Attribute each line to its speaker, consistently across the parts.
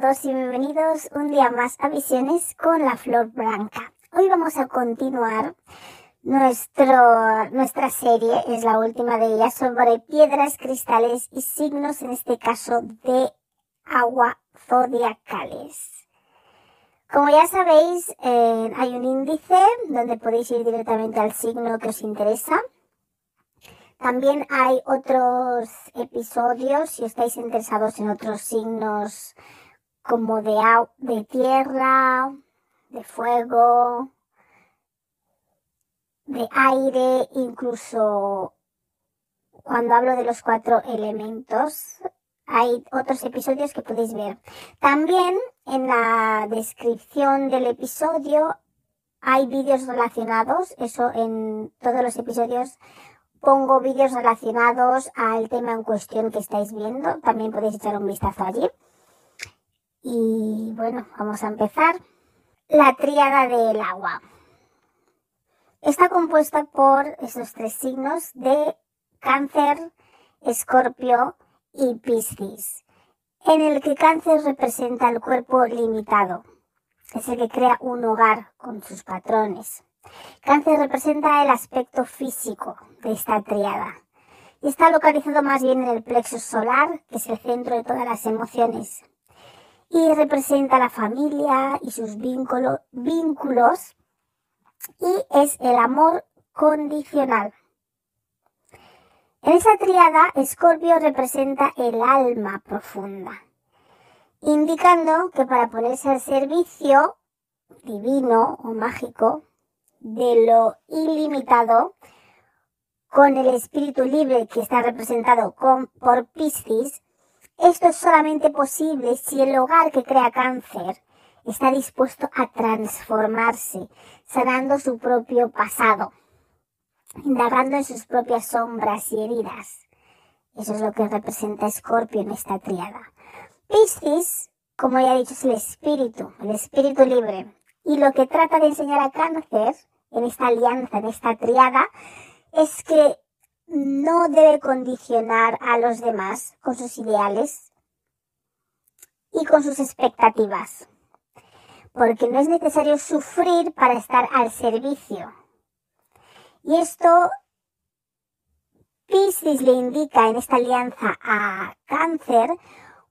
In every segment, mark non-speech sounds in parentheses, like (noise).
Speaker 1: todos y bienvenidos un día más a Visiones con la Flor Blanca. Hoy vamos a continuar nuestro, nuestra serie, es la última de ellas, sobre piedras, cristales y signos, en este caso de agua zodiacales. Como ya sabéis, eh, hay un índice donde podéis ir directamente al signo que os interesa. También hay otros episodios, si estáis interesados en otros signos como de, tierra, de fuego, de aire, incluso cuando hablo de los cuatro elementos, hay otros episodios que podéis ver. También en la descripción del episodio hay vídeos relacionados, eso en todos los episodios pongo vídeos relacionados al tema en cuestión que estáis viendo. También podéis echar un vistazo allí. Y bueno, vamos a empezar. La tríada del agua. Está compuesta por esos tres signos de cáncer, escorpio y piscis, en el que cáncer representa el cuerpo limitado. Es el que crea un hogar con sus patrones. Cáncer representa el aspecto físico de esta triada y está localizado más bien en el plexo solar, que es el centro de todas las emociones, y representa la familia y sus vínculos y es el amor condicional. En esa triada, Escorpio representa el alma profunda, indicando que para ponerse al servicio divino o mágico de lo ilimitado con el espíritu libre que está representado con, por Piscis, esto es solamente posible si el hogar que crea cáncer está dispuesto a transformarse, sanando su propio pasado, indagando en sus propias sombras y heridas. Eso es lo que representa Escorpio en esta triada. Piscis, como ya he dicho, es el espíritu, el espíritu libre. Y lo que trata de enseñar a cáncer en esta alianza, en esta triada, es que no debe condicionar a los demás con sus ideales y con sus expectativas, porque no es necesario sufrir para estar al servicio. Y esto Piscis le indica en esta alianza a Cáncer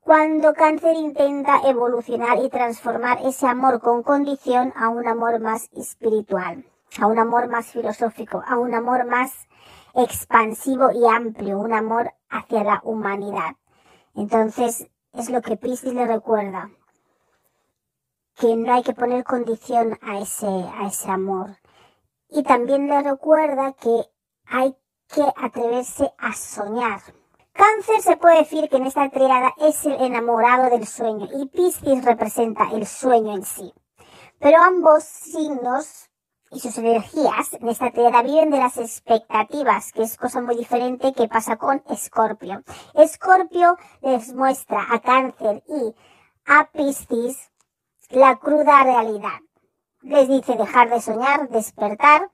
Speaker 1: cuando Cáncer intenta evolucionar y transformar ese amor con condición a un amor más espiritual a un amor más filosófico, a un amor más expansivo y amplio, un amor hacia la humanidad. Entonces, es lo que Piscis le recuerda, que no hay que poner condición a ese, a ese amor. Y también le recuerda que hay que atreverse a soñar. Cáncer se puede decir que en esta triada es el enamorado del sueño y Piscis representa el sueño en sí. Pero ambos signos y sus energías en esta tierra viven de las expectativas, que es cosa muy diferente que pasa con Escorpio. Escorpio les muestra a Cáncer y a Piscis la cruda realidad. Les dice dejar de soñar, despertar,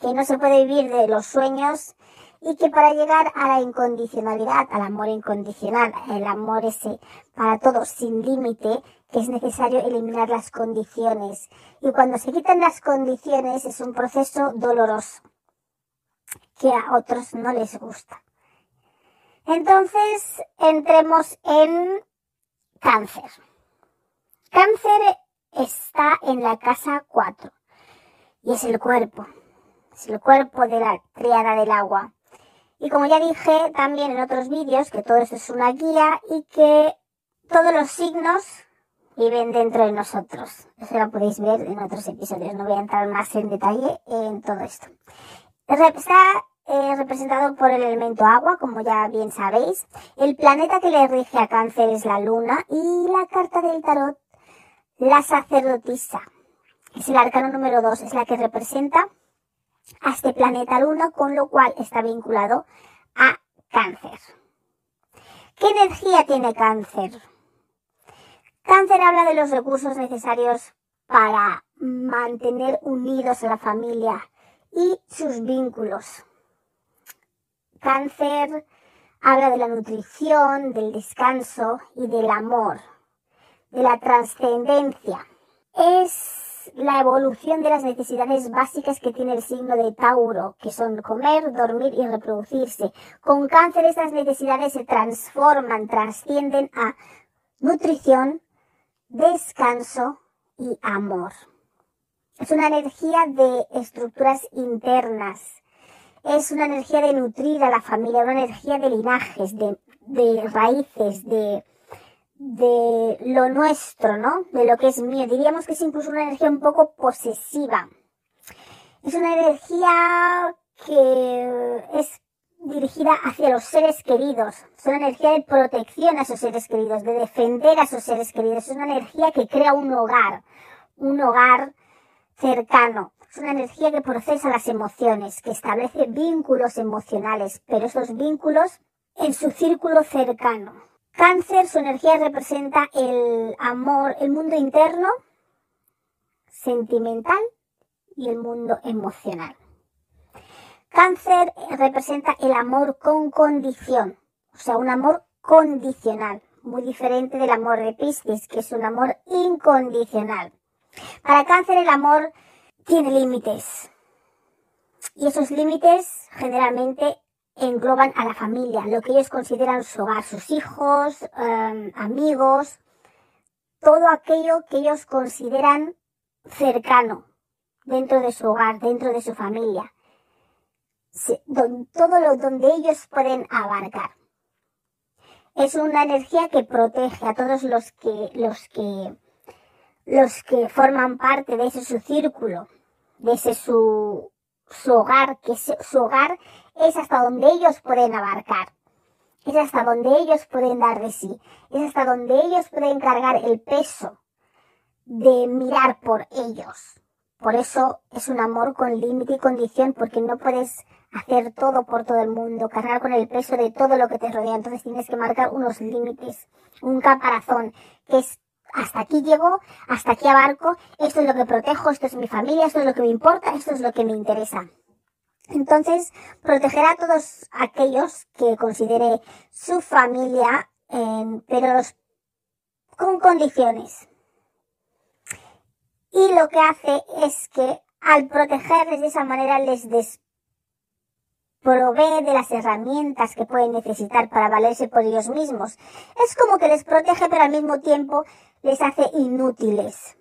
Speaker 1: que no se puede vivir de los sueños y que para llegar a la incondicionalidad, al amor incondicional, el amor ese para todos sin límite, que es necesario eliminar las condiciones. Y cuando se quitan las condiciones es un proceso doloroso, que a otros no les gusta. Entonces, entremos en cáncer. Cáncer está en la casa 4 y es el cuerpo, es el cuerpo de la triada del agua. Y como ya dije también en otros vídeos, que todo esto es una guía y que todos los signos viven dentro de nosotros. Eso lo podéis ver en otros episodios. No voy a entrar más en detalle en todo esto. Está eh, representado por el elemento agua, como ya bien sabéis. El planeta que le rige a cáncer es la luna y la carta del tarot, la sacerdotisa. Es el arcano número 2, es la que representa a este planeta luna, con lo cual está vinculado a cáncer. ¿Qué energía tiene cáncer? Cáncer habla de los recursos necesarios para mantener unidos a la familia y sus vínculos. Cáncer habla de la nutrición, del descanso y del amor, de la trascendencia. Es la evolución de las necesidades básicas que tiene el signo de Tauro, que son comer, dormir y reproducirse. Con cáncer estas necesidades se transforman, trascienden a nutrición, descanso y amor. Es una energía de estructuras internas. Es una energía de nutrir a la familia, una energía de linajes, de, raíces, de, de lo nuestro, ¿no? De lo que es mío. Diríamos que es incluso una energía un poco posesiva. Es una energía que es dirigida hacia los seres queridos. Es una energía de protección a esos seres queridos, de defender a esos seres queridos. Es una energía que crea un hogar, un hogar cercano. Es una energía que procesa las emociones, que establece vínculos emocionales, pero esos vínculos en su círculo cercano. Cáncer, su energía representa el amor, el mundo interno, sentimental y el mundo emocional. Cáncer representa el amor con condición, o sea, un amor condicional, muy diferente del amor de Piscis, que es un amor incondicional. Para cáncer el amor tiene límites. Y esos límites generalmente engloban a la familia, lo que ellos consideran su hogar, sus hijos, em, amigos, todo aquello que ellos consideran cercano dentro de su hogar, dentro de su familia todo lo donde ellos pueden abarcar. Es una energía que protege a todos los que, los que, los que forman parte de ese su círculo, de ese su, su hogar, que su hogar es hasta donde ellos pueden abarcar. Es hasta donde ellos pueden dar de sí. Es hasta donde ellos pueden cargar el peso de mirar por ellos. Por eso es un amor con límite y condición, porque no puedes hacer todo por todo el mundo, cargar con el peso de todo lo que te rodea. Entonces tienes que marcar unos límites, un caparazón, que es hasta aquí llego, hasta aquí abarco, esto es lo que protejo, esto es mi familia, esto es lo que me importa, esto es lo que me interesa. Entonces, proteger a todos aquellos que considere su familia, pero con condiciones. Y lo que hace es que al protegerles de esa manera les des provee de las herramientas que pueden necesitar para valerse por ellos mismos. Es como que les protege, pero al mismo tiempo les hace inútiles.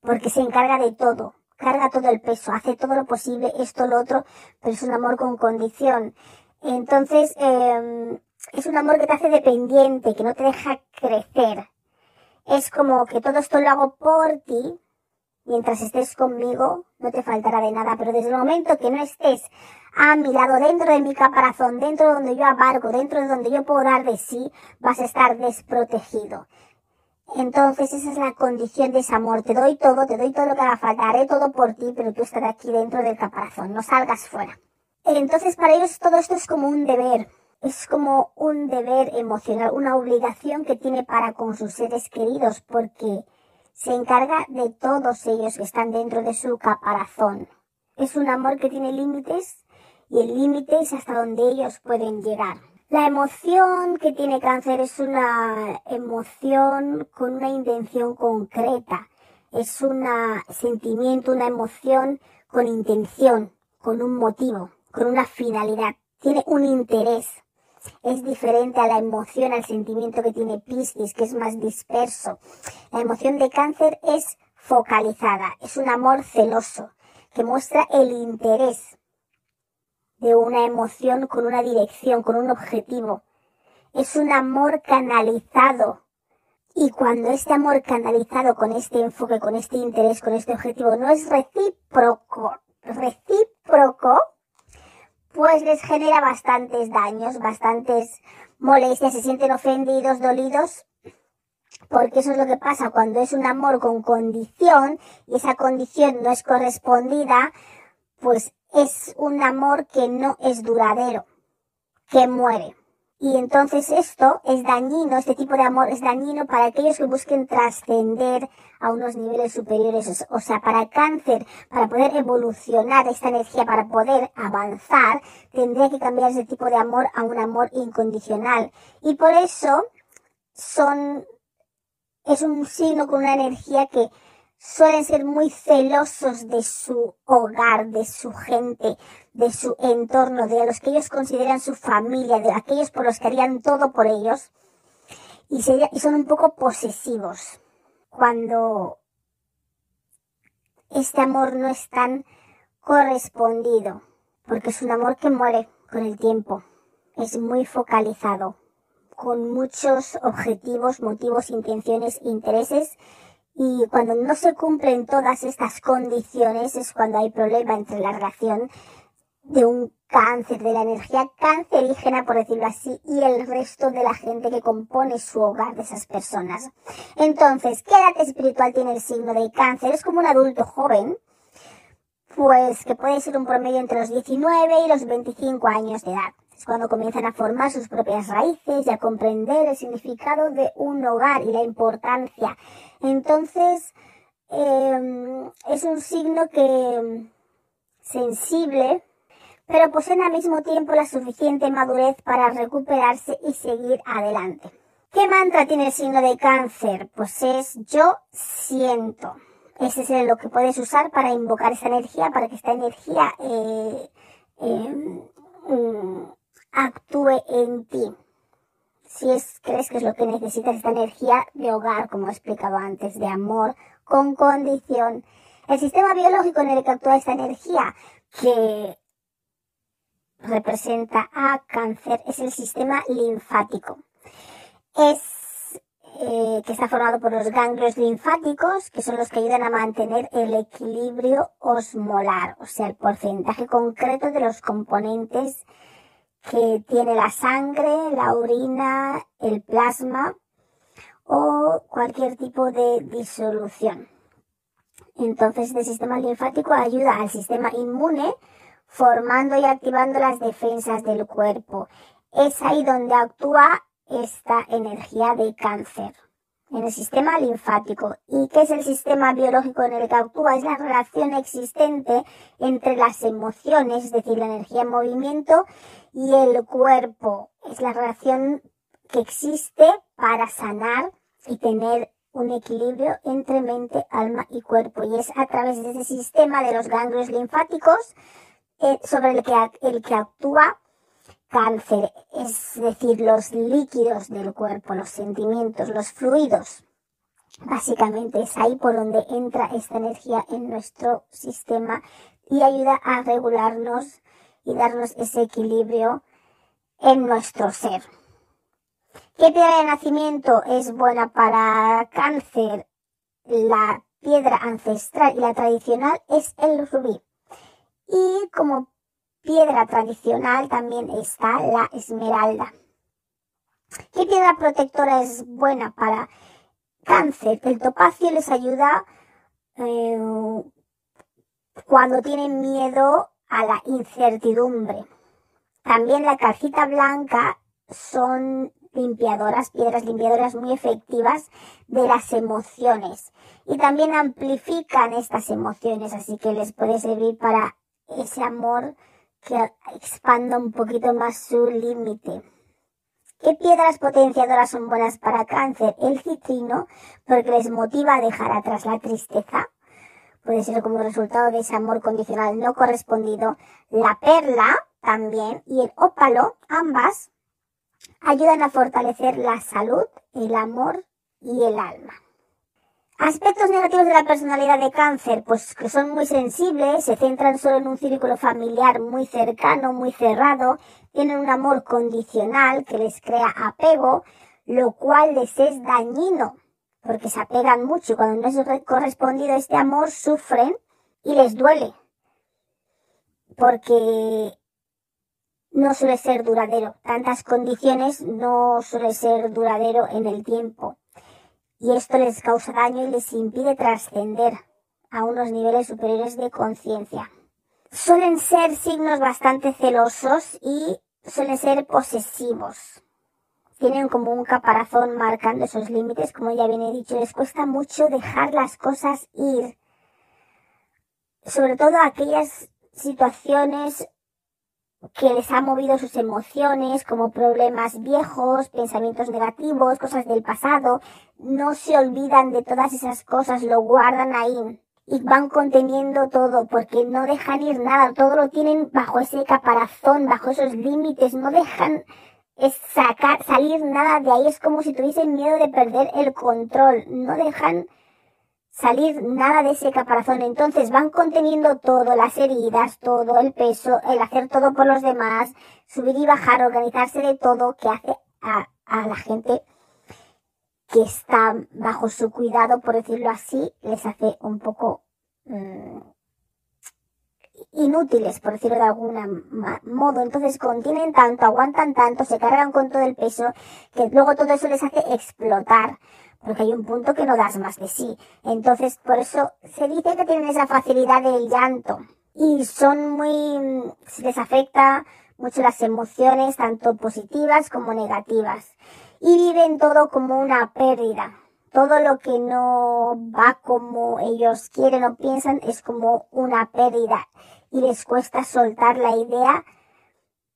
Speaker 1: Porque se encarga de todo, carga todo el peso, hace todo lo posible, esto, lo otro, pero es un amor con condición. Entonces, em, es un amor que te hace dependiente, que no te deja crecer. Es como que todo esto lo hago por ti, Mientras estés conmigo, no te faltará de nada, pero desde el momento que no estés a mi lado, dentro de mi caparazón, dentro de donde yo abarco, dentro de donde yo puedo dar de sí, vas a estar desprotegido. Entonces esa es la condición de ese amor. Te doy todo, te doy todo lo que haga falta, haré todo por ti, pero tú estarás aquí dentro del caparazón, no salgas fuera. Entonces para ellos todo esto es como un deber, es como un deber emocional, una obligación que tiene para con sus seres queridos, porque se encarga de todos ellos que están dentro de su caparazón. Es un amor que tiene límites y el límite es hasta donde ellos pueden llegar. La emoción que tiene cáncer es una emoción con una intención concreta. Es un sentimiento, una emoción con intención, con un motivo, con una finalidad. Tiene un interés es diferente a la emoción, al sentimiento que tiene Piscis, que es más disperso. La emoción de cáncer es focalizada, es un amor celoso, que muestra el interés de una emoción con una dirección, con un objetivo. Es un amor canalizado. Y cuando este amor canalizado con este enfoque, con este interés, con este objetivo no es recíproco, recíproco, pues les genera bastantes daños, bastantes molestias, se sienten ofendidos, dolidos, porque eso es lo que pasa cuando es un amor con condición y esa condición no es correspondida, pues es un amor que no es duradero, que muere. Y entonces esto es dañino, este tipo de amor es dañino para aquellos que busquen trascender a unos niveles superiores. O sea, para cáncer, para poder evolucionar esta energía, para poder avanzar, tendría que cambiar ese tipo de amor a un amor incondicional. Y por eso son, es un signo con una energía que suelen ser muy celosos de su hogar, de su gente, de su entorno, de los que ellos consideran su familia, de aquellos por los que harían todo por ellos. Y, son un poco posesivos cuando este amor no es tan correspondido, porque es un amor que muere con el tiempo, es muy focalizado, con muchos objetivos, motivos, intenciones, intereses y cuando no se cumplen todas estas condiciones es cuando hay problema entre la relación de un cáncer, de la energía cancerígena, por decirlo así, y el resto de la gente que compone su hogar de esas personas. Entonces, ¿qué edad espiritual tiene el signo de cáncer? Es como un adulto joven, pues que puede ser un promedio entre los 19 y los 25 años de edad. Es cuando comienzan a formar sus propias raíces y a comprender el significado de un hogar y la importancia. Entonces, em, es un signo que sensible, pero poseen al mismo tiempo la suficiente madurez para recuperarse y seguir adelante. ¿Qué mantra tiene el signo de cáncer? Pues es yo siento. Ese es lo que puedes usar para invocar esa energía, para que esta energía eh, em, mm, actúe en ti. Si es, crees que es lo que necesitas, esta energía de hogar, como he explicado antes, de amor, con condición. El sistema biológico en el que actúa esta energía, que representa a cáncer, es el sistema linfático. Es eh, que está formado por los ganglios linfáticos, que son los que ayudan a mantener el equilibrio osmolar, o sea, el porcentaje concreto de los componentes que tiene la sangre, la orina, el plasma o cualquier tipo de disolución. Entonces, el sistema linfático ayuda al sistema inmune formando y activando las defensas del cuerpo. Es ahí donde actúa esta energía de cáncer en el sistema linfático. ¿Y qué es el sistema biológico en el que actúa? Es la relación existente entre las emociones, es decir, la energía en movimiento, y el cuerpo. Es la relación que existe para sanar y tener un equilibrio entre mente, alma y cuerpo. Y es a través de ese sistema de los ganglios linfáticos eh, sobre el que, el que actúa cáncer, es decir, los líquidos del cuerpo, los sentimientos, los fluidos. Básicamente es ahí por donde entra esta energía en nuestro sistema y ayuda a regularnos y darnos ese equilibrio en nuestro ser. ¿Qué piedra de nacimiento es buena para cáncer? La piedra ancestral y la tradicional es el rubí. Y como piedra tradicional también está la esmeralda. ¿Qué piedra protectora es buena para cáncer? El topacio les ayuda eh, cuando tienen miedo a la incertidumbre. También la calcita blanca son limpiadoras, piedras limpiadoras muy efectivas de las emociones y también amplifican estas emociones, así que les puede servir para ese amor que expanda un poquito más su límite. ¿Qué piedras potenciadoras son buenas para cáncer? El citrino, porque les motiva a dejar atrás la tristeza. Puede ser como resultado de ese amor condicional no correspondido. La perla también y el ópalo, ambas, ayudan a fortalecer la salud, el amor y el alma. Aspectos negativos de la personalidad de cáncer, pues que son muy sensibles, se centran solo en un círculo familiar muy cercano, muy cerrado, tienen un amor condicional que les crea apego, lo cual les es dañino, porque se apegan mucho y cuando no es correspondido este amor sufren y les duele, porque no suele ser duradero. Tantas condiciones no suele ser duradero en el tiempo. Y esto les causa daño y les impide trascender a unos niveles superiores de conciencia. Suelen ser signos bastante celosos y suelen ser posesivos. Tienen como un caparazón marcando esos límites, como ya bien he dicho, les cuesta mucho dejar las cosas ir. Sobre todo aquellas situaciones que les ha movido sus emociones, como problemas viejos, pensamientos negativos, cosas del pasado, no se olvidan de todas esas cosas, lo guardan ahí y van conteniendo todo porque no dejan ir nada, todo lo tienen bajo ese caparazón, bajo esos límites, no dejan sacar, salir nada de ahí, es como si tuviesen miedo de perder el control, no dejan salir nada de ese caparazón. Entonces van conteniendo todo, las heridas, todo, el peso, el hacer todo por los demás, subir y bajar, organizarse de todo que hace a, a la gente que está bajo su cuidado, por decirlo así, les hace un poco mmm, inútiles, por decirlo de algún modo. Entonces contienen tanto, aguantan tanto, se cargan con todo el peso, que luego todo eso les hace explotar porque hay un punto que no das más de sí. Entonces, por eso se dice que tienen esa facilidad del llanto. Y son muy, se les afecta mucho las emociones, tanto positivas como negativas. Y viven todo como una pérdida. Todo lo que no va como ellos quieren o piensan es como una pérdida. Y les cuesta soltar la idea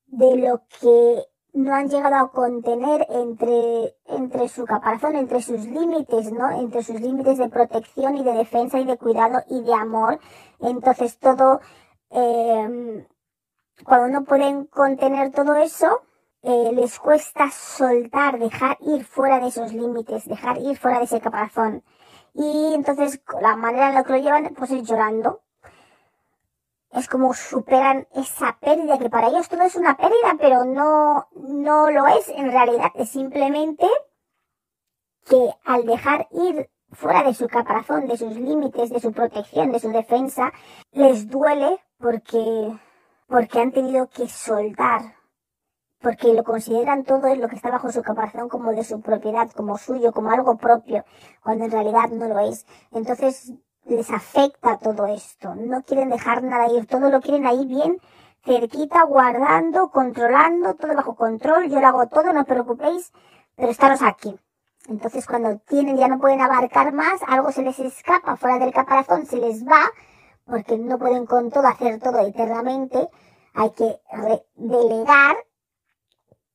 Speaker 1: de lo que no han llegado a contener entre, entre su caparazón, entre sus límites, ¿no? Entre sus límites de protección y de defensa y de cuidado y de amor. Entonces todo, eh, cuando no pueden contener todo eso, eh, les cuesta soltar, dejar ir fuera de esos límites, dejar ir fuera de ese caparazón. Y entonces la manera en la que lo llevan, pues es llorando, es como superan esa pérdida, que para ellos todo es una pérdida, pero no, no lo es en realidad, es simplemente que al dejar ir fuera de su caparazón, de sus límites, de su protección, de su defensa, les duele porque, porque han tenido que soltar, porque lo consideran todo lo que está bajo su caparazón como de su propiedad, como suyo, como algo propio, cuando en realidad no lo es. Entonces les afecta todo esto. No quieren dejar nada ir, todo lo quieren ahí bien cerquita, guardando, controlando, todo bajo control. Yo lo hago todo, no os preocupéis, pero estaros aquí. Entonces cuando tienen, ya no pueden abarcar más, algo se les escapa fuera del caparazón, se les va, porque no pueden con todo hacer todo eternamente. Hay que delegar,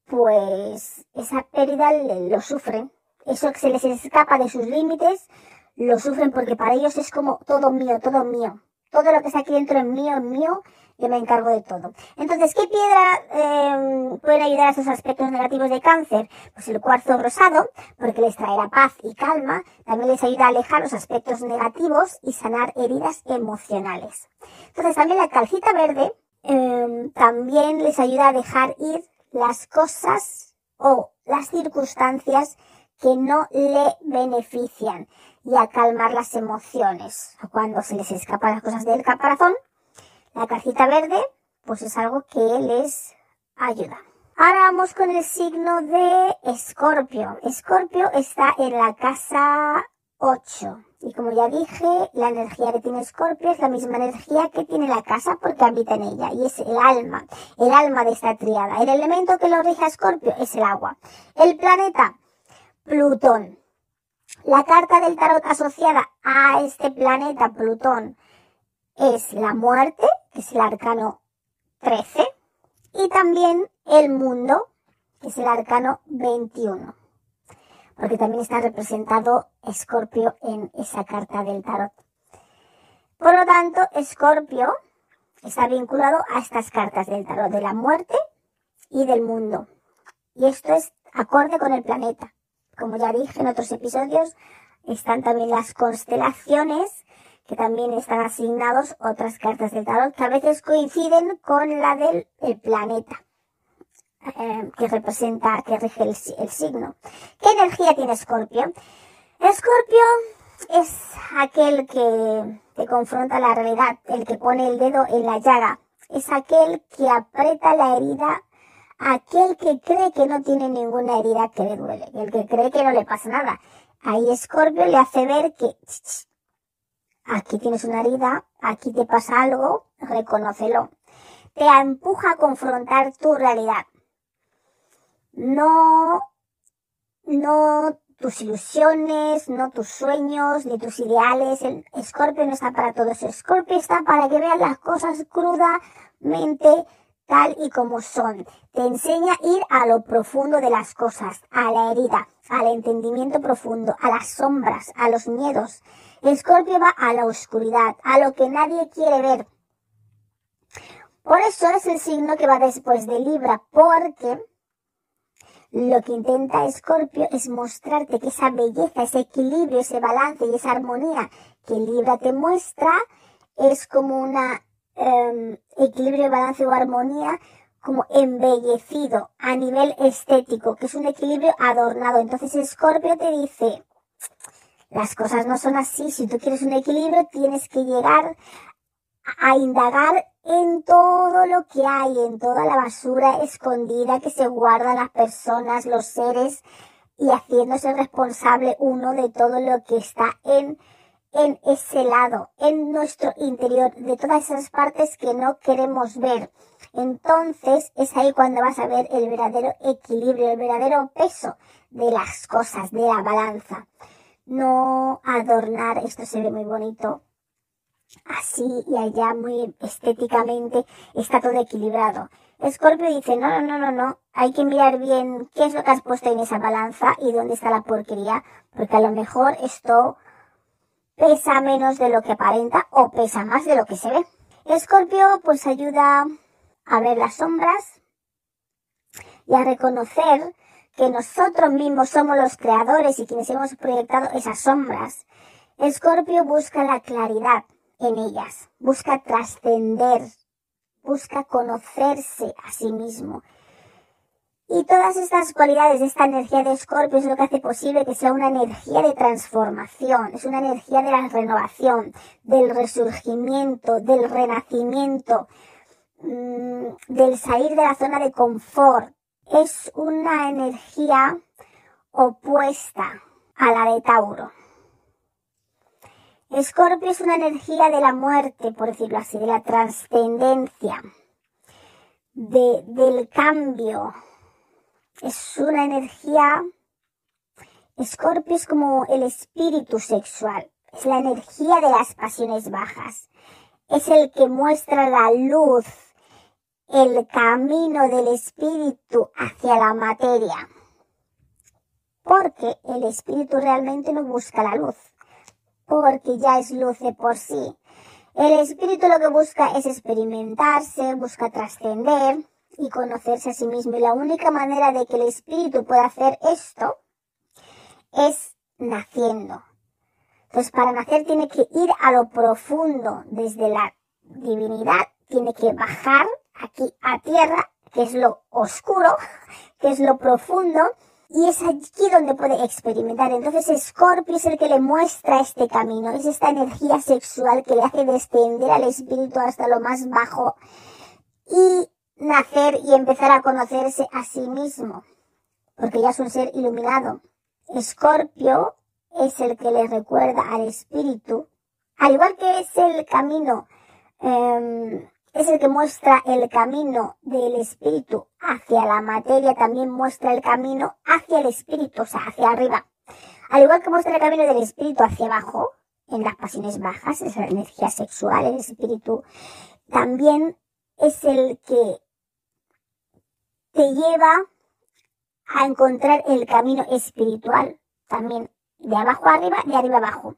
Speaker 1: pues esa pérdida lo sufren. Eso que se les escapa de sus límites, lo sufren porque para ellos es como todo mío, todo mío. Todo lo que está aquí dentro es mío, es mío, yo me encargo de todo. Entonces, ¿qué piedra eh, puede ayudar a esos aspectos negativos de cáncer? Pues el cuarzo rosado, porque les traerá paz y calma, también les ayuda a alejar los aspectos negativos y sanar heridas emocionales. Entonces, también la calcita verde eh, también les ayuda a dejar ir las cosas o las circunstancias que no le benefician y a calmar las emociones. Cuando se les escapan las cosas del caparazón, la cajita verde, pues es algo que les ayuda. Ahora vamos con el signo de Escorpio. Escorpio está en la casa 8. Y como ya dije, la energía que tiene Escorpio es la misma energía que tiene la casa porque habita en ella. Y es el alma, el alma de esta triada. El elemento que lo rige a Escorpio es el agua. El planeta, Plutón. La carta del tarot asociada a este planeta Plutón es la muerte, que es el arcano 13, y también el mundo, que es el arcano 21, porque también está representado Escorpio en esa carta del tarot. Por lo tanto, Escorpio está vinculado a estas cartas del tarot, de la muerte y del mundo. Y esto es acorde con el planeta. Como ya dije en otros episodios, están también las constelaciones, que también están asignados otras cartas del tarot que a veces coinciden con la del planeta. Eh, que representa, que rige el, el signo. ¿Qué energía tiene Escorpio? Escorpio es aquel que te confronta la realidad, el que pone el dedo en la llaga, es aquel que aprieta la herida aquel que cree que no tiene ninguna herida que le duele, el que cree que no le pasa nada. Ahí Scorpio le hace ver que aquí tienes una herida, aquí te pasa algo, reconócelo. Te empuja a confrontar tu realidad. No, no tus ilusiones, no tus sueños, ni tus ideales. El escorpio no está para todo eso. Escorpio está para que veas las cosas crudamente tal y como son. Te enseña a ir a lo profundo de las cosas, a la herida, al entendimiento profundo, a las sombras, a los miedos. Escorpio va a la oscuridad, a lo que nadie quiere ver. Por eso es el signo que va después de Libra, porque lo que intenta Escorpio es mostrarte que esa belleza, ese equilibrio, ese balance y esa armonía que Libra te muestra es como una Em, equilibrio, balance o armonía como embellecido a nivel estético, que es un equilibrio adornado. Entonces Scorpio te dice, las cosas no son así, si tú quieres un equilibrio tienes que llegar a indagar en todo lo que hay, en toda la basura escondida que se guardan las personas, los seres, y haciéndose responsable uno de todo lo que está en en ese lado, en nuestro interior, de todas esas partes que no queremos ver. Entonces es ahí cuando vas a ver el verdadero equilibrio, el verdadero peso de las cosas, de la balanza. No adornar, esto se ve muy bonito, así y allá muy estéticamente, está todo equilibrado. Escorpio dice, no, no, no, no, no, hay que mirar bien qué es lo que has puesto en esa balanza y dónde está la porquería, porque a lo mejor esto pesa menos de lo que aparenta o pesa más de lo que se ve. Escorpio pues ayuda a ver las sombras y a reconocer que nosotros mismos somos los creadores y quienes hemos proyectado esas sombras. Escorpio busca la claridad en ellas, busca trascender, busca conocerse a sí mismo y todas estas cualidades de esta energía de Escorpio es lo que hace posible que sea una energía de transformación, es una energía de la renovación, del resurgimiento, del renacimiento, mm, del salir de la zona de confort. Es una energía opuesta a la de Tauro. Escorpio es una energía de la muerte, por decirlo así, de la trascendencia, de, del cambio, es una energía, Escorpio es como el espíritu sexual, es la energía de las pasiones bajas, es el que muestra la luz, el camino del espíritu hacia la materia. Porque el espíritu realmente no busca la luz, porque ya es luz de por sí. El espíritu lo que busca es experimentarse, busca trascender, y conocerse a sí mismo. Y la única manera de que el espíritu pueda hacer esto es naciendo. Entonces, para nacer tiene que ir a lo profundo desde la divinidad, tiene que bajar aquí a tierra, que es lo oscuro, (laughs) que es lo profundo, y es aquí donde puede experimentar. Entonces Scorpio es el que le muestra este camino, es esta energía sexual que le hace descender al espíritu hasta lo más bajo y nacer y empezar a conocerse a sí mismo, porque ya es un ser iluminado. Escorpio es el que le recuerda al espíritu, al igual que es el camino, em, es el que muestra el camino del espíritu hacia la materia, también muestra el camino hacia el espíritu, o sea, hacia arriba. Al igual que muestra el camino del espíritu hacia abajo, en las pasiones bajas, esa la energía sexual, el espíritu, también es el que te lleva a encontrar el camino espiritual también de abajo arriba, de arriba abajo.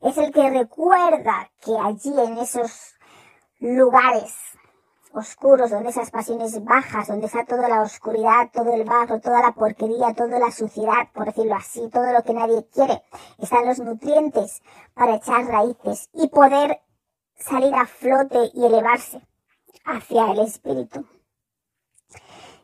Speaker 1: Es el que recuerda que allí en esos lugares oscuros, donde esas pasiones bajas, donde está toda la oscuridad, todo el barro, toda la porquería, toda la suciedad, por decirlo así, todo lo que nadie quiere, están los nutrientes para echar raíces y poder salir a flote y elevarse hacia el espíritu.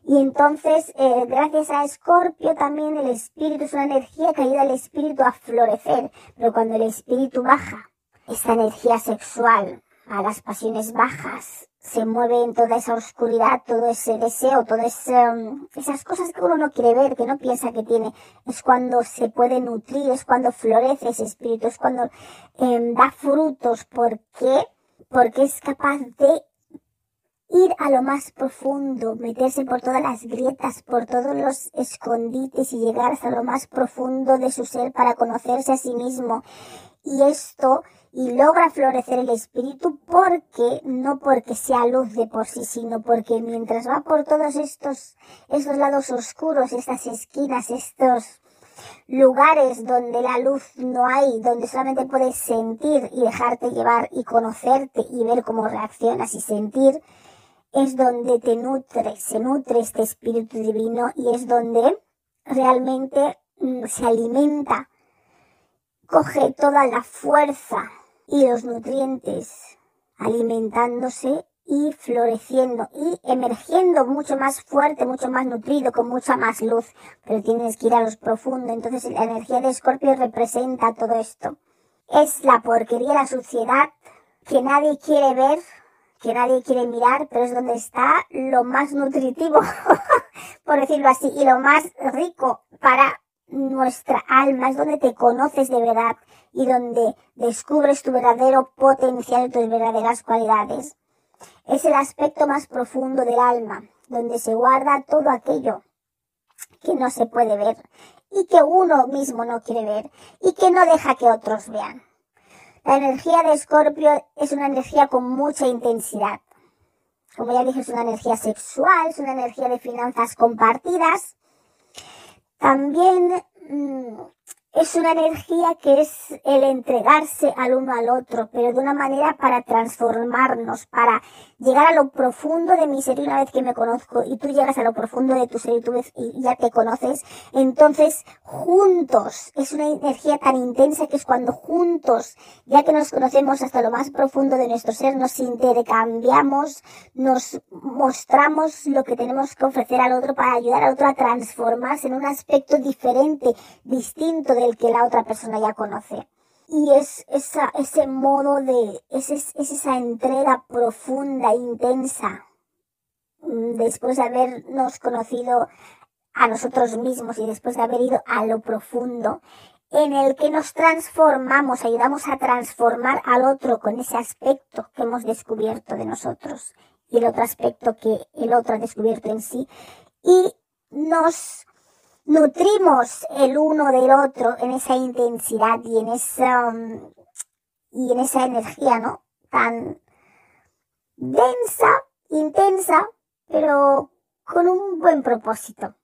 Speaker 1: Y entonces, eh, gracias a Escorpio, también el espíritu es una energía que ayuda al espíritu a florecer. Pero cuando el espíritu baja, esta energía sexual a las pasiones bajas, se mueve en toda esa oscuridad, todo ese deseo, todas um, esas cosas que uno no quiere ver, que no piensa que tiene, es cuando se puede nutrir, es cuando florece ese espíritu, es cuando em, da frutos. ¿Por qué? Porque es capaz de ir a lo más profundo, meterse por todas las grietas, por todos los escondites y llegar hasta lo más profundo de su ser para conocerse a sí mismo. Y esto y logra florecer el espíritu porque, no porque sea luz de por sí, sino porque mientras va por todos estos, estos lados oscuros, estas esquinas, estos lugares donde la luz no hay, donde solamente puedes sentir y dejarte llevar y conocerte y ver cómo reaccionas y sentir, es donde te nutre, se nutre este espíritu divino y es donde realmente mm, se alimenta, coge toda la fuerza y los nutrientes alimentándose y floreciendo y emergiendo mucho más fuerte, mucho más nutrido, con mucha más luz, pero tienes que ir a los profundos. Entonces la energía de Escorpio representa todo esto. Es la porquería, la suciedad que nadie quiere ver, que nadie quiere mirar, pero es donde está lo más nutritivo, (laughs) por decirlo así, y lo más rico para nuestra alma, es donde te conoces de verdad y donde descubres tu verdadero potencial, tus verdaderas cualidades. Es el aspecto más profundo del alma, donde se guarda todo aquello que no se puede ver y que uno mismo no quiere ver y que no deja que otros vean. La energía de Escorpio es una energía con mucha intensidad. Como ya dije, es una energía sexual, es una energía de finanzas compartidas. También mm, es una energía que es el entregarse al uno al otro, pero de una manera para transformarnos, para llegar a lo profundo de mi ser. Y una vez que me conozco y tú llegas a lo profundo de tu ser y tú y ya te conoces, entonces juntos, es una energía tan intensa que es cuando juntos, ya que nos conocemos hasta lo más profundo de nuestro ser, nos intercambiamos, nos mostramos lo que tenemos que ofrecer al otro para ayudar al otro a transformarse en un aspecto diferente, distinto de el que la otra persona ya conoce. Y es ese modo de, es, esa entrega profunda, intensa, mm, después de habernos conocido a nosotros mismos y después de haber ido a lo profundo, en el que nos transformamos, ayudamos a transformar al otro con ese aspecto que hemos descubierto de nosotros y el otro aspecto que el otro ha descubierto en sí y nos nutrimos el uno del otro en esa intensidad y en esa, um, y en esa energía, ¿no? Tan densa, intensa, pero con un buen propósito.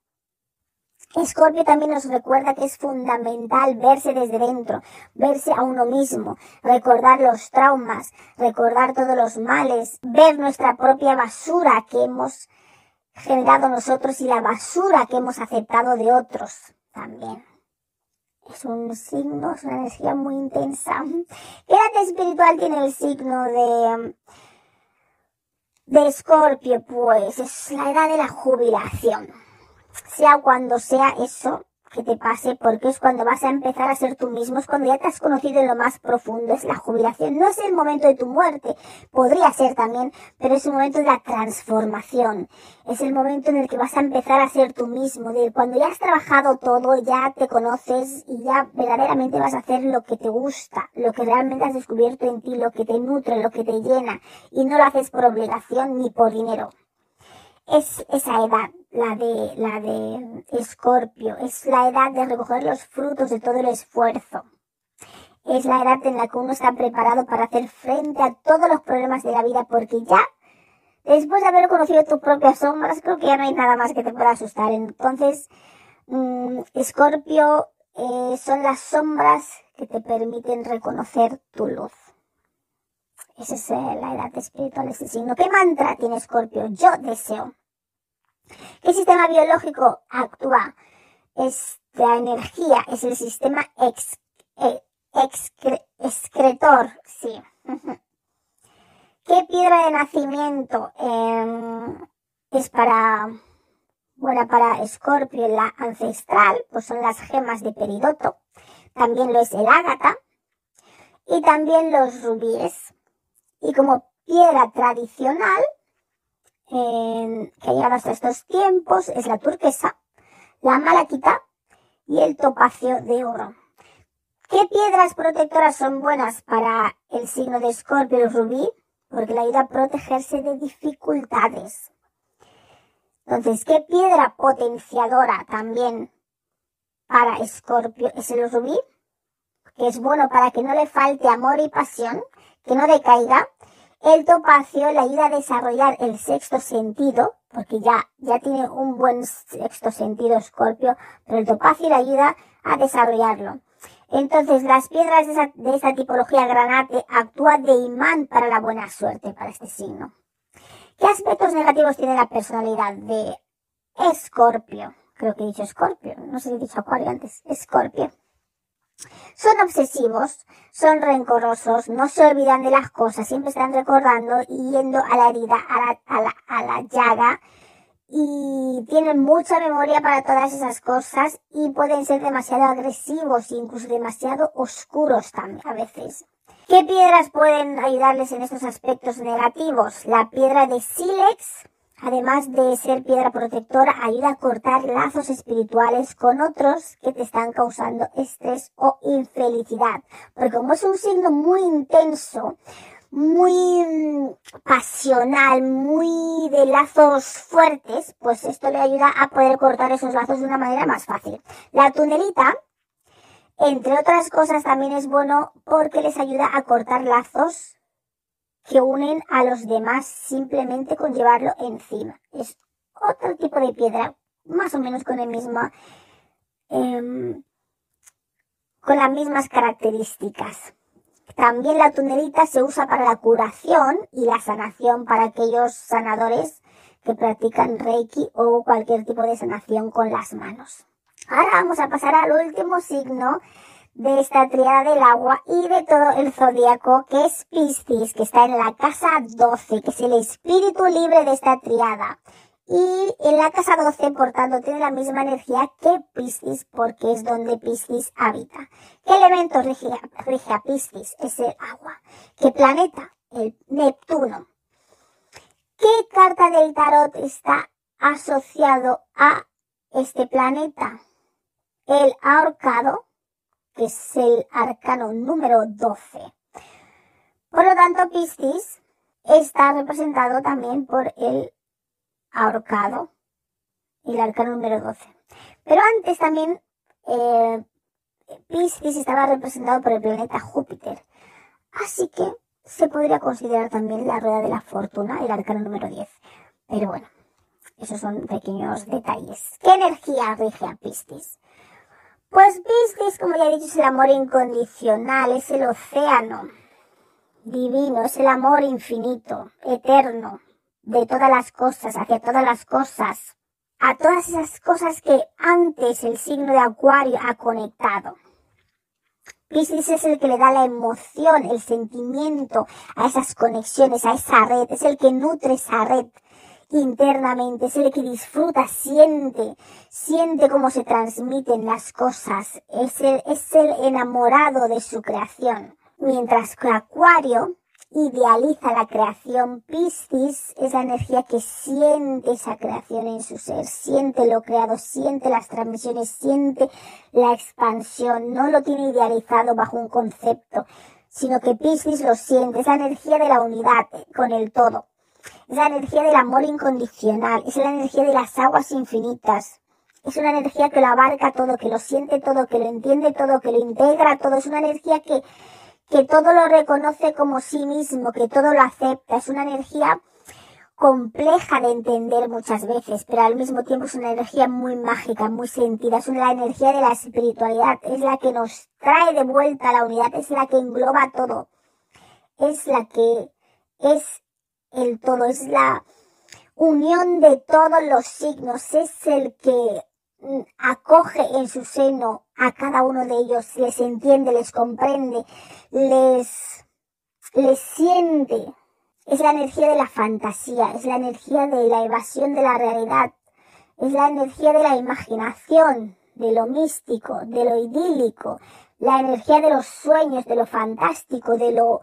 Speaker 1: Escorpio también nos recuerda que es fundamental verse desde dentro, verse a uno mismo, recordar los traumas, recordar todos los males, ver nuestra propia basura que hemos generado nosotros y la basura que hemos aceptado de otros también. Es un signo, es una energía muy intensa. ¿Qué edad espiritual tiene el signo de, de Escorpio? Pues es la edad de la jubilación. Sea cuando sea eso, que te pase porque es cuando vas a empezar a ser tú mismo, es cuando ya te has conocido en lo más profundo, es la jubilación, no es el momento de tu muerte, podría ser también, pero es el momento de la transformación, es el momento en el que vas a empezar a ser tú mismo, de cuando ya has trabajado todo, ya te conoces y ya verdaderamente vas a hacer lo que te gusta, lo que realmente has descubierto en ti, lo que te nutre, lo que te llena y no lo haces por obligación ni por dinero es esa edad, la de, la de Escorpio, es la edad de recoger los frutos de todo el esfuerzo. Es la edad en la que uno está preparado para hacer frente a todos los problemas de la vida porque ya, después de haber conocido tus propias sombras, creo que ya no hay nada más que te pueda asustar. Entonces, mm, Escorpio eh, son las sombras que te permiten reconocer tu luz. Esa es eh, la edad espiritual, ese signo. ¿Qué mantra tiene Escorpio? Yo deseo. ¿Qué sistema biológico actúa? Esta energía es el sistema ex, e, excretor, sí. ¿Qué piedra de nacimiento em, es para, bueno, para Escorpio, la ancestral? Pues son las gemas de peridoto. También lo es el ágata y también los rubíes. Y como piedra tradicional, que ha llegado hasta estos tiempos, es la turquesa, la malaquita y el topacio de oro. ¿Qué piedras protectoras son buenas para el signo de Escorpio, el rubí? Porque le ayuda a protegerse de dificultades. Entonces, ¿qué piedra potenciadora también para Escorpio es el rubí? Que es bueno para que no le falte amor y pasión, que no decaiga. El topacio le ayuda a desarrollar el sexto sentido, porque ya, ya tiene un buen sexto sentido Escorpio, pero el topacio le ayuda a desarrollarlo. Entonces, las piedras de, esta tipología granate actúan de imán para la buena suerte para este signo. ¿Qué aspectos negativos tiene la personalidad de Escorpio? Creo que he dicho Escorpio, no sé si he dicho Acuario antes, Escorpio. Son obsesivos, son rencorosos, no se olvidan de las cosas, siempre están recordando y yendo a la herida, a la, a la, a la llaga, y tienen mucha memoria para todas esas cosas y pueden ser demasiado agresivos e incluso demasiado oscuros también a veces. ¿Qué piedras pueden ayudarles en estos aspectos negativos? La piedra de sílex, además de ser piedra protectora, ayuda a cortar lazos espirituales con otros que te están causando estrés o infelicidad. Porque como es un signo muy intenso, muy mm, pasional, muy de lazos fuertes, pues esto le ayuda a poder cortar esos lazos de una manera más fácil. La tunelita, entre otras cosas, también es bueno porque les ayuda a cortar lazos que unen a los demás simplemente con llevarlo encima. Es otro tipo de piedra, más o menos con el mismo, em, con las mismas características. También la tunelita se usa para la curación y la sanación para aquellos sanadores que practican Reiki o cualquier tipo de sanación con las manos. Ahora vamos a pasar al último signo de esta triada del agua y de todo el zodiaco que es Piscis, que está en la casa 12, que es el espíritu libre de esta triada. Y en la casa 12, por tanto, tiene la misma energía que Piscis, porque es donde Piscis habita. ¿Qué elemento rige, a Piscis? Es el agua. ¿Qué planeta? El Neptuno. ¿Qué carta del tarot está asociado a este planeta? El ahorcado, que es el arcano número 12. Por lo tanto, Piscis está representado también por el ahorcado y el arcano número 12. Pero antes también eh, Piscis estaba representado por el planeta Júpiter. Así que se podría considerar también la rueda de la fortuna, el arcano número 10. Pero bueno, esos son pequeños detalles. ¿Qué energía rige a Piscis? Pues Piscis, como ya he dicho, es el amor incondicional, es el océano divino, es el amor infinito, eterno, de todas las cosas, hacia todas las cosas, a todas esas cosas que antes el signo de Acuario ha conectado. Piscis es el que le da la emoción, el sentimiento a esas conexiones, a esa red, es el que nutre esa red internamente, es el que disfruta, siente, siente cómo se transmiten las cosas, es el, es el enamorado de su creación. Mientras que Acuario idealiza la creación. Piscis es la energía que siente esa creación en su ser, siente lo creado, siente las transmisiones, siente la expansión, no lo tiene idealizado bajo un concepto, sino que Piscis lo siente, es la energía de la unidad con el todo, es la energía del amor incondicional, es la energía de las aguas infinitas. Es una energía que lo abarca todo, que lo siente todo, que lo entiende todo, que lo integra todo. Es una energía que, que todo lo reconoce como sí mismo, que todo lo acepta. Es una energía compleja de entender muchas veces, pero al mismo tiempo es una energía muy mágica, muy sentida, es la energía de la espiritualidad, es la que nos trae de vuelta a la unidad, es la que engloba todo, es la que es el todo, es la unión de todos los signos, es el que Mm, acoge en su seno a cada uno de ellos, les entiende, les comprende, les, les siente. Es la energía de la fantasía, es la energía de la evasión de la realidad, es la energía de la imaginación, de lo místico, de lo idílico, la energía de los sueños, de lo fantástico, de lo,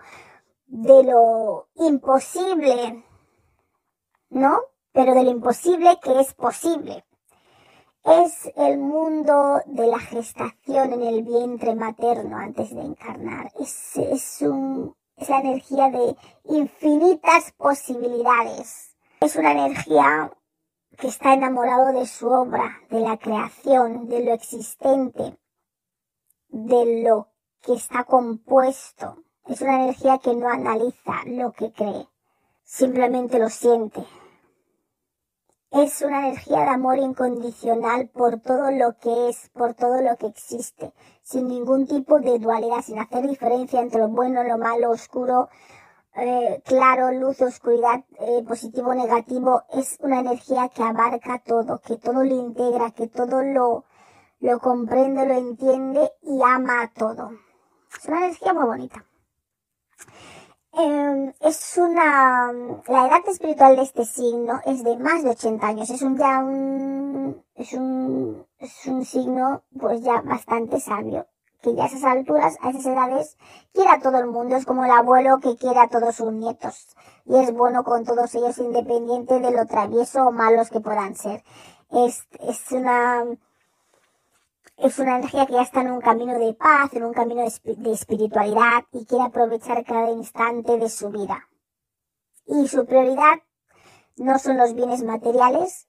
Speaker 1: de lo imposible, ¿no? Pero de lo imposible que es posible. Es el mundo de la gestación en el vientre materno antes de encarnar. Es, es, un, es la energía de infinitas posibilidades. Es una energía que está enamorado de su obra, de la creación, de lo existente, de lo que está compuesto. Es una energía que no analiza lo que cree, simplemente lo siente. Es una energía de amor incondicional por todo lo que es, por todo lo que existe, sin ningún tipo de dualidad, sin hacer diferencia entre lo bueno, lo malo, oscuro, eh, claro, luz, oscuridad, eh, positivo, negativo. Es una energía que abarca todo, que todo lo integra, que todo lo, lo comprende, lo entiende y ama todo. Es una energía muy bonita. Eh, es una, la edad espiritual de este signo es de más de 80 años. Es un ya un, es un, es un signo pues ya bastante sabio. Que ya a esas alturas, a esas edades, quiere a todo el mundo. Es como el abuelo que quiere a todos sus nietos. Y es bueno con todos ellos independiente de lo travieso o malos que puedan ser. Es, es una, es una energía que ya está en un camino de paz, en un camino de espiritualidad y quiere aprovechar cada instante de su vida. Y su prioridad no son los bienes materiales,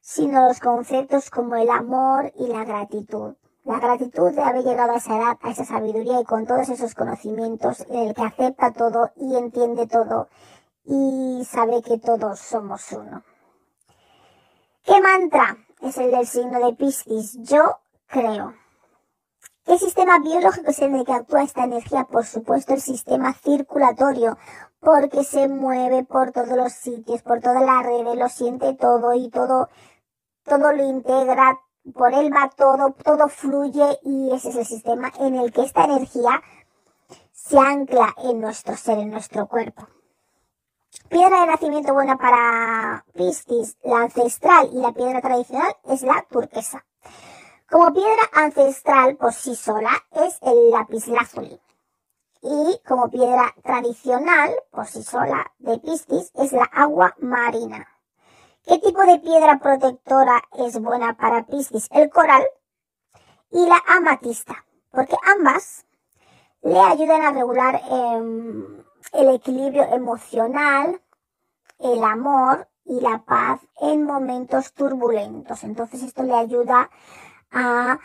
Speaker 1: sino los conceptos como el amor y la gratitud. La gratitud de haber llegado a esa edad, a esa sabiduría y con todos esos conocimientos en el que acepta todo y entiende todo y sabe que todos somos uno. ¿Qué mantra es el del signo de Piscis? Yo creo. ¿Qué sistema biológico es en el que actúa esta energía? Por supuesto, el sistema circulatorio, porque se mueve por todos los sitios, por toda la red, lo siente todo y todo, todo lo integra, por él va todo, todo fluye y ese es el sistema en el que esta energía se ancla en nuestro ser, en nuestro cuerpo. Piedra de nacimiento buena para Piscis, la ancestral y la piedra tradicional es la turquesa. Como piedra ancestral por sí sola es el lapislázuli. Y como piedra tradicional por sí sola de Piscis es la agua marina. ¿Qué tipo de piedra protectora es buena para Piscis? El coral y la amatista, porque ambas le ayudan a regular em, el equilibrio emocional, el amor y la paz en momentos turbulentos. Entonces esto le ayuda a,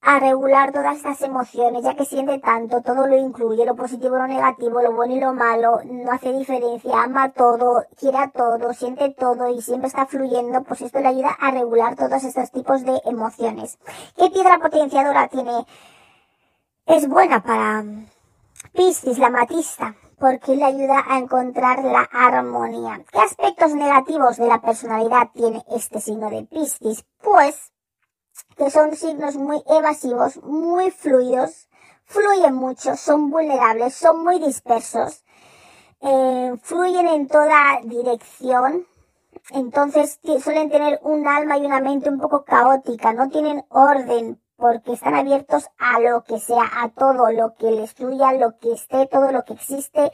Speaker 1: a regular todas estas emociones, ya que siente tanto, todo lo incluye, lo positivo, lo negativo, lo bueno y lo malo, no hace diferencia, ama todo, quiere a todo, siente todo y siempre está fluyendo, pues esto le ayuda a regular todos estos tipos de emociones. ¿Qué piedra potenciadora tiene? Es buena para Piscis, la matista porque le ayuda a encontrar la armonía. ¿Qué aspectos negativos de la personalidad tiene este signo de Piscis? Pues que son signos muy evasivos, muy fluidos, fluyen mucho, son vulnerables, son muy dispersos, eh, fluyen en toda dirección, entonces suelen tener un alma y una mente un poco caótica, no tienen orden porque están abiertos a lo que sea, a todo lo que les fluya, lo que esté, todo lo que existe,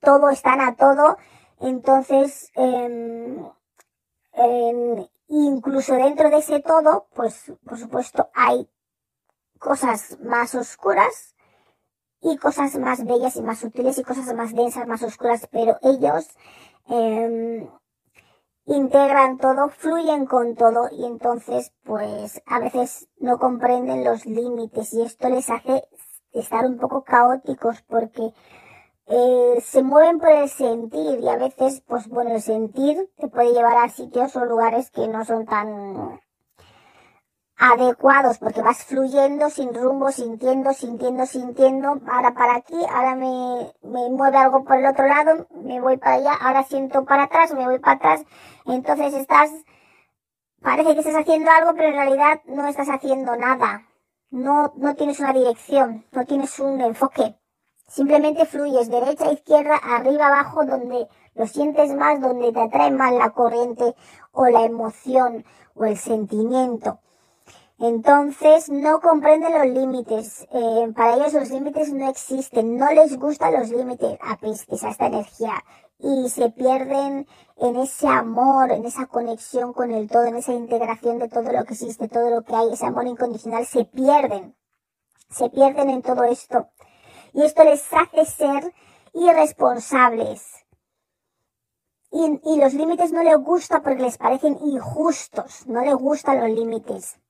Speaker 1: todo están a todo. Entonces, eh, Incluso dentro de ese todo, pues por supuesto hay cosas más oscuras y cosas más bellas y más sutiles y cosas más densas, más oscuras, pero ellos eh, integran todo, fluyen con todo y entonces pues a veces no comprenden los límites y esto les hace estar un poco caóticos porque eh, se mueven por el sentir y a veces, pues bueno, el sentir te puede llevar a sitios o lugares que no son tan adecuados porque vas fluyendo sin rumbo, sintiendo, sintiendo, sintiendo, ahora para aquí, ahora me, me mueve algo por el otro lado, me voy para allá, ahora siento para atrás, me voy para atrás, entonces estás, parece que estás haciendo algo, pero en realidad no estás haciendo nada, no, no tienes una dirección, no tienes un enfoque. Simplemente fluyes derecha, izquierda, arriba, abajo, donde lo sientes más, donde te atrae más la corriente o la emoción o el sentimiento. Entonces no comprenden los límites. Eh, para ellos los límites no existen. No les gustan los límites a Piscis, a esta energía. Y se pierden en ese amor, en esa conexión con el todo, en esa integración de todo lo que existe, todo lo que hay, ese amor incondicional, se pierden. Se pierden en todo esto. Y esto les hace ser irresponsables. Y, y los límites no les gustan porque les parecen injustos. No les gustan los límites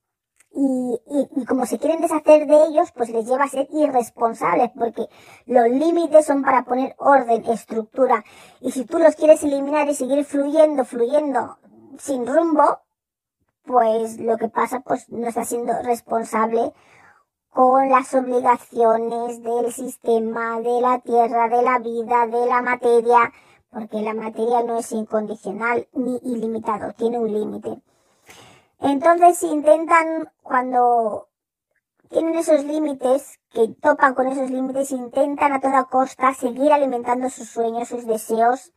Speaker 1: y, y, como se quieren deshacer de ellos, pues les lleva a ser irresponsables, porque los límites son para poner orden, estructura, y si tú los quieres eliminar y seguir fluyendo, fluyendo sin rumbo, pues lo que pasa, pues no está siendo responsable con las obligaciones del sistema, de la tierra, de la vida, de la materia, porque la materia no es incondicional ni ilimitado, tiene un límite. Entonces intentan, cuando tienen esos límites, que topan con esos límites, intentan a toda costa seguir alimentando sus sueños, sus deseos,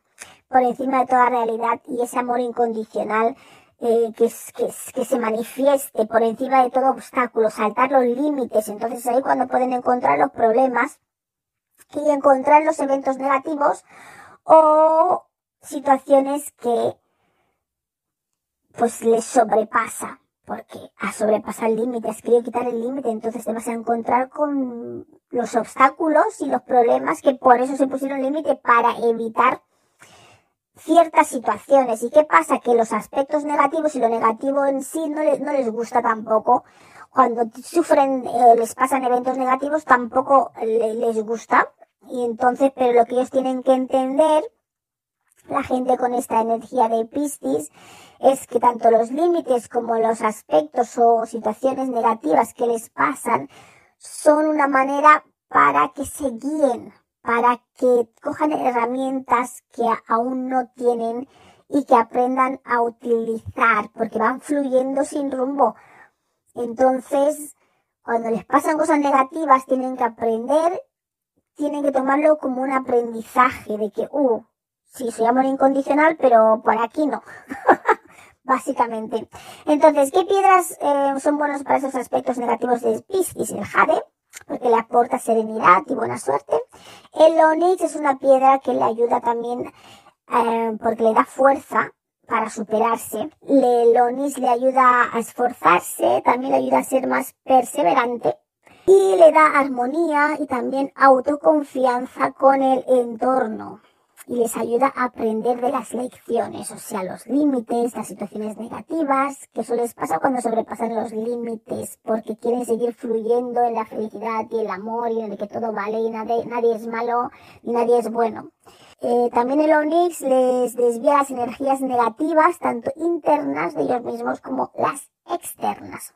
Speaker 1: por encima de toda realidad y ese amor incondicional eh, que, que, que, se manifieste por encima de todo obstáculo, saltar los límites. Entonces ahí cuando pueden encontrar los problemas y encontrar los eventos negativos o situaciones que pues les sobrepasa, porque a sobrepasar límites, querido quitar el límite, entonces te vas a encontrar con los obstáculos y los problemas que por eso se pusieron límite para evitar ciertas situaciones. ¿Y qué pasa? Que los aspectos negativos y lo negativo en sí no les, no les gusta tampoco. Cuando sufren, eh, les pasan eventos negativos, tampoco les gusta. Y entonces, pero lo que ellos tienen que entender, la gente con esta energía de Piscis, es que tanto los límites como los aspectos o situaciones negativas que les pasan son una manera para que se guíen, para que cojan herramientas que aún no tienen y que aprendan a utilizar, porque van fluyendo sin rumbo. Entonces, cuando les pasan cosas negativas, tienen que aprender, tienen que tomarlo como un aprendizaje de que, uh, sí, soy amor incondicional, pero por aquí no. (laughs) básicamente. Entonces, ¿qué piedras eh, son buenas para esos aspectos negativos de Piscis? El jade, porque le aporta serenidad y buena suerte. El onix es una piedra que le ayuda también eh, porque le da fuerza para superarse. El onix le ayuda a esforzarse, también le ayuda a ser más perseverante y le da armonía y también autoconfianza con el entorno y les ayuda a aprender de las lecciones, o sea, los límites, las situaciones negativas, que eso les pasa cuando sobrepasan los límites, porque quieren seguir fluyendo en la felicidad y el amor y en el que todo vale y nadie, nadie es malo y nadie es bueno. Eh, también el Onix les desvía las energías negativas, tanto internas de ellos mismos como las externas.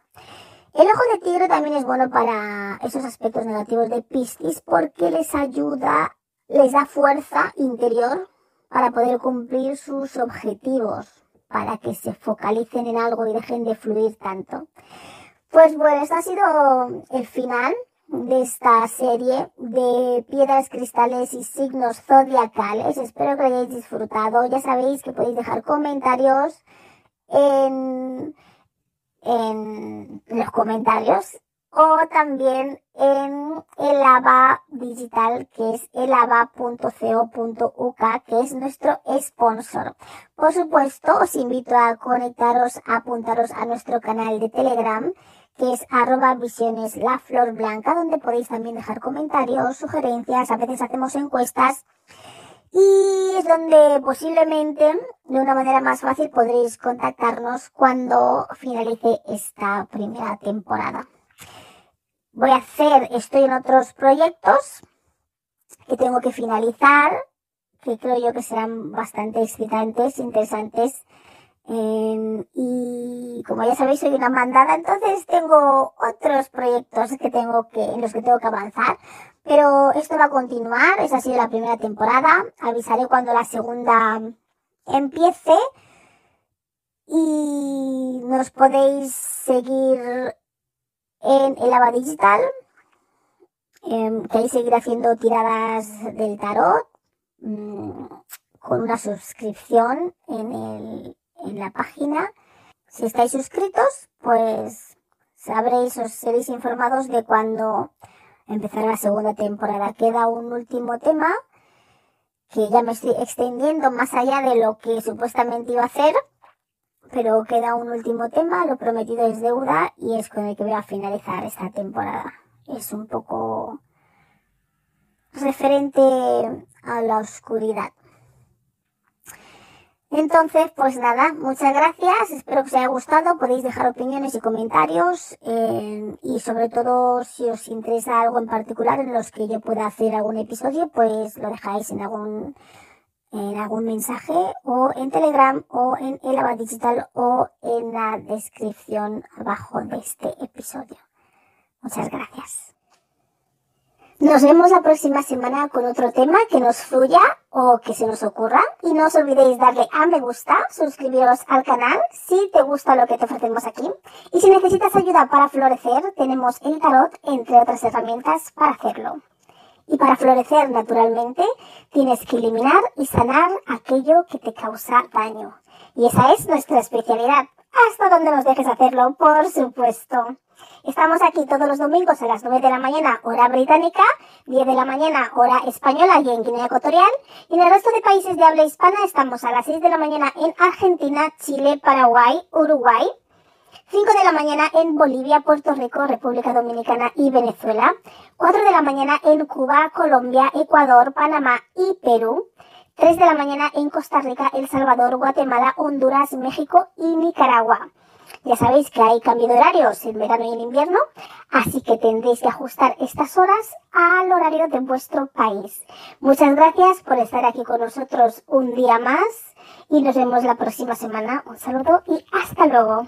Speaker 1: El ojo de tigre también es bueno para esos aspectos negativos de Piscis porque les ayuda les da fuerza interior para poder cumplir sus objetivos, para que se focalicen en algo y dejen de fluir tanto. Pues bueno, este ha sido el final de esta serie de piedras, cristales y signos zodiacales. Espero que lo hayáis disfrutado. Ya sabéis que podéis dejar comentarios en, en los comentarios o también en el ABA digital que es elaba.co.uk que es nuestro sponsor. Por supuesto, os invito a conectaros, a apuntaros a nuestro canal de Telegram que es arroba visiones donde podéis también dejar comentarios, sugerencias, a veces hacemos encuestas y es donde posiblemente de una manera más fácil podréis contactarnos cuando finalice esta primera temporada voy a hacer, estoy en otros proyectos que tengo que finalizar, que creo yo que serán bastante excitantes, interesantes. Em, y como ya sabéis, soy una mandada, entonces tengo otros proyectos que tengo que, en los que tengo que avanzar. Pero esto va a continuar, esa ha sido la primera temporada. Avisaré cuando la segunda empiece. Y nos podéis seguir en el ABA Digital, eh, que ahí haciendo tiradas del tarot mm, con una suscripción en, el, en la página. Si estáis suscritos, pues sabréis, os seréis informados de cuando empezará la segunda temporada. Queda un último tema que ya me estoy extendiendo más allá de lo que supuestamente iba a hacer, pero queda un último tema, lo prometido es deuda y es con el que voy a finalizar esta temporada. Es un poco referente a la oscuridad. Entonces, pues nada, muchas gracias, espero que os haya gustado, podéis dejar opiniones y comentarios eh, y sobre todo si os interesa algo en particular en los que yo pueda hacer algún episodio, pues lo dejáis en algún en algún mensaje o en Telegram o en el Abad Digital o en la descripción abajo de este episodio. Muchas gracias. Nos vemos la próxima semana con otro tema que nos fluya o que se nos ocurra. Y no os olvidéis darle a me gusta, suscribiros al canal si te gusta lo que te ofrecemos aquí. Y si necesitas ayuda para florecer, tenemos el tarot, entre otras herramientas, para hacerlo. Y para florecer naturalmente, tienes que eliminar y sanar aquello que te causa daño. Y esa es nuestra especialidad. Hasta donde nos dejes hacerlo, por supuesto. Estamos aquí todos los domingos a las 9 de la mañana, hora británica, 10 de la mañana, hora española y en Guinea Ecuatorial. Y en el resto de países de habla hispana estamos a las 6 de la mañana en Argentina, Chile, Paraguay, Uruguay. 5 de la mañana en Bolivia, Puerto Rico, República Dominicana y Venezuela. 4 de la mañana en Cuba, Colombia, Ecuador, Panamá y Perú. 3 de la mañana en Costa Rica, El Salvador, Guatemala, Honduras, México y Nicaragua. Ya sabéis que hay cambio de horarios en verano y en invierno, así que tendréis que ajustar estas horas al horario de vuestro país. Muchas gracias por estar aquí con nosotros un día más y nos vemos la próxima semana. Un saludo y hasta luego.